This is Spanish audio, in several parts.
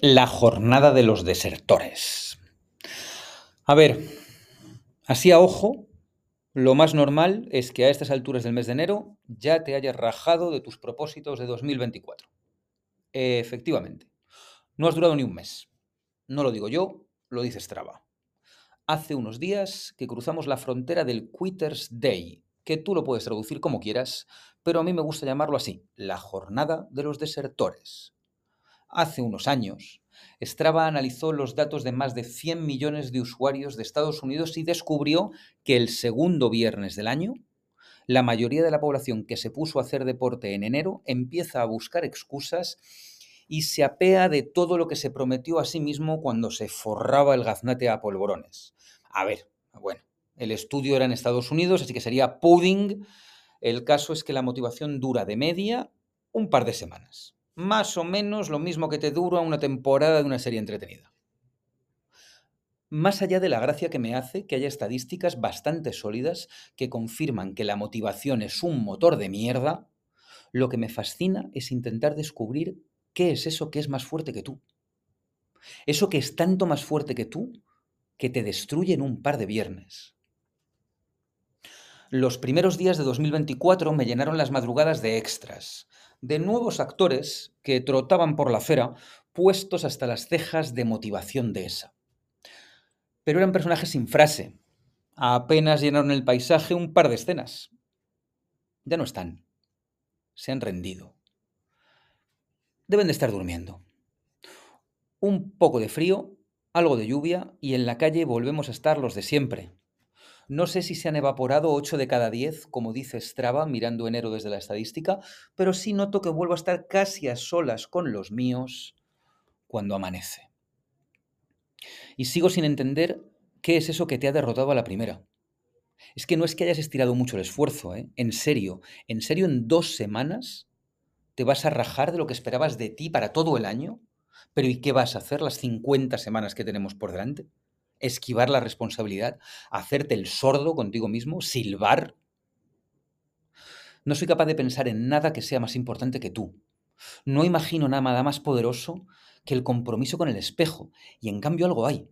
la jornada de los desertores. A ver, así a ojo, lo más normal es que a estas alturas del mes de enero ya te hayas rajado de tus propósitos de 2024. Efectivamente, no has durado ni un mes. No lo digo yo, lo dice Strava. Hace unos días que cruzamos la frontera del Quitters Day, que tú lo puedes traducir como quieras, pero a mí me gusta llamarlo así, la jornada de los desertores. Hace unos años, Strava analizó los datos de más de 100 millones de usuarios de Estados Unidos y descubrió que el segundo viernes del año, la mayoría de la población que se puso a hacer deporte en enero empieza a buscar excusas y se apea de todo lo que se prometió a sí mismo cuando se forraba el gaznate a polvorones. A ver, bueno, el estudio era en Estados Unidos, así que sería pudding. El caso es que la motivación dura de media un par de semanas más o menos lo mismo que te dura una temporada de una serie entretenida. Más allá de la gracia que me hace que haya estadísticas bastante sólidas que confirman que la motivación es un motor de mierda, lo que me fascina es intentar descubrir qué es eso que es más fuerte que tú. Eso que es tanto más fuerte que tú que te destruye en un par de viernes. Los primeros días de 2024 me llenaron las madrugadas de extras, de nuevos actores que trotaban por la acera, puestos hasta las cejas de motivación de esa. Pero eran personajes sin frase. Apenas llenaron el paisaje un par de escenas. Ya no están. Se han rendido. Deben de estar durmiendo. Un poco de frío, algo de lluvia y en la calle volvemos a estar los de siempre, no sé si se han evaporado 8 de cada 10, como dice Strava, mirando enero desde la estadística, pero sí noto que vuelvo a estar casi a solas con los míos cuando amanece. Y sigo sin entender qué es eso que te ha derrotado a la primera. Es que no es que hayas estirado mucho el esfuerzo, ¿eh? En serio, en serio, en dos semanas te vas a rajar de lo que esperabas de ti para todo el año. Pero ¿y qué vas a hacer las 50 semanas que tenemos por delante? Esquivar la responsabilidad, hacerte el sordo contigo mismo, silbar. No soy capaz de pensar en nada que sea más importante que tú. No imagino nada más poderoso que el compromiso con el espejo, y en cambio algo hay.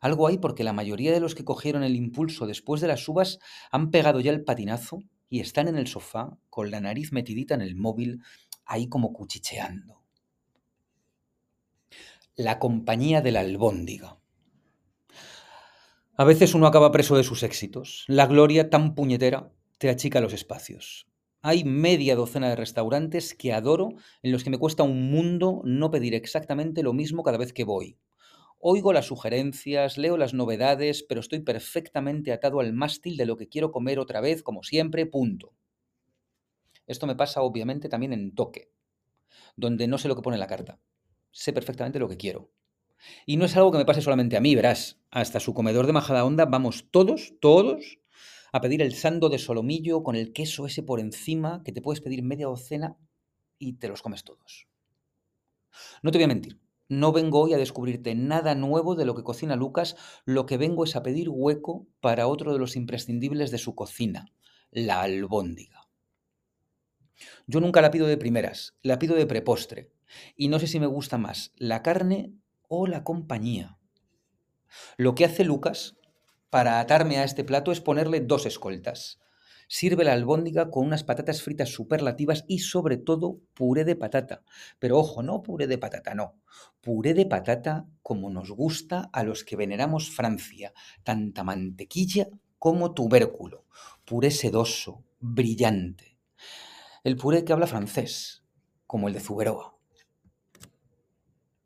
Algo hay porque la mayoría de los que cogieron el impulso después de las uvas han pegado ya el patinazo y están en el sofá con la nariz metidita en el móvil, ahí como cuchicheando. La compañía de la albóndiga. A veces uno acaba preso de sus éxitos. La gloria tan puñetera te achica los espacios. Hay media docena de restaurantes que adoro en los que me cuesta un mundo no pedir exactamente lo mismo cada vez que voy. Oigo las sugerencias, leo las novedades, pero estoy perfectamente atado al mástil de lo que quiero comer otra vez, como siempre, punto. Esto me pasa obviamente también en Toque, donde no sé lo que pone la carta. Sé perfectamente lo que quiero. Y no es algo que me pase solamente a mí, verás. Hasta su comedor de majada onda vamos todos, todos, a pedir el sando de solomillo con el queso ese por encima, que te puedes pedir media docena y te los comes todos. No te voy a mentir, no vengo hoy a descubrirte nada nuevo de lo que cocina Lucas, lo que vengo es a pedir hueco para otro de los imprescindibles de su cocina, la albóndiga. Yo nunca la pido de primeras, la pido de prepostre. Y no sé si me gusta más la carne o la compañía. Lo que hace Lucas para atarme a este plato es ponerle dos escoltas. Sirve la albóndiga con unas patatas fritas superlativas y sobre todo puré de patata. Pero ojo, no puré de patata, no. Puré de patata como nos gusta a los que veneramos Francia. Tanta mantequilla como tubérculo. Puré sedoso, brillante. El puré que habla francés, como el de Zuberoa.